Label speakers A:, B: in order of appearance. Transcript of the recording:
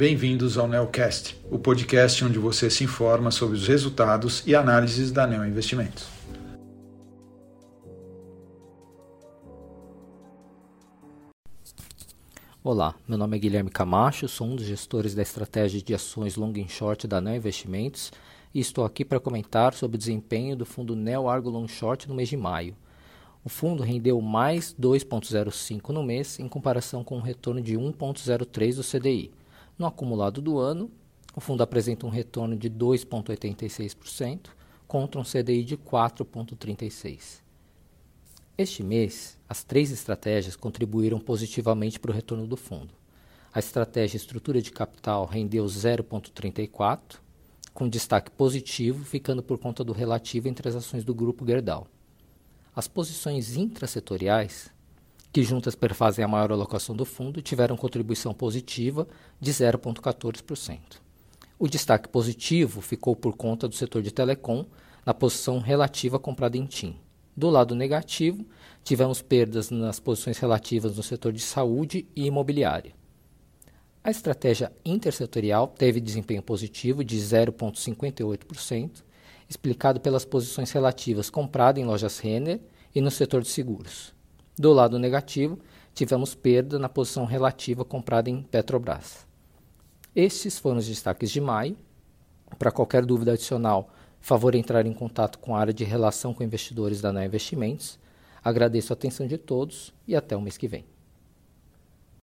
A: bem-vindos ao Neocast, o podcast onde você se informa sobre os resultados e análises da Neo Investimentos.
B: Olá, meu nome é Guilherme Camacho, sou um dos gestores da estratégia de ações long and short da Neo Investimentos e estou aqui para comentar sobre o desempenho do fundo Neo Argo Long Short no mês de maio. O fundo rendeu mais 2,05 no mês, em comparação com um retorno de 1,03 do CDI. No acumulado do ano, o fundo apresenta um retorno de 2,86% contra um CDI de 4,36%. Este mês, as três estratégias contribuíram positivamente para o retorno do fundo. A estratégia estrutura de capital rendeu 0,34, com destaque positivo, ficando por conta do relativo entre as ações do grupo Gerdau. As posições intrasetoriais, que juntas perfazem a maior alocação do fundo, tiveram contribuição positiva de 0,14%. O destaque positivo ficou por conta do setor de telecom, na posição relativa comprada em TIM. Do lado negativo, tivemos perdas nas posições relativas no setor de saúde e imobiliária. A estratégia intersetorial teve desempenho positivo de 0,58%, explicado pelas posições relativas comprada em lojas Renner e no setor de seguros. Do lado negativo, tivemos perda na posição relativa comprada em Petrobras. Estes foram os destaques de maio. Para qualquer dúvida adicional, favor entrar em contato com a área de relação com investidores da NEA Investimentos. Agradeço a atenção de todos e até o mês que vem.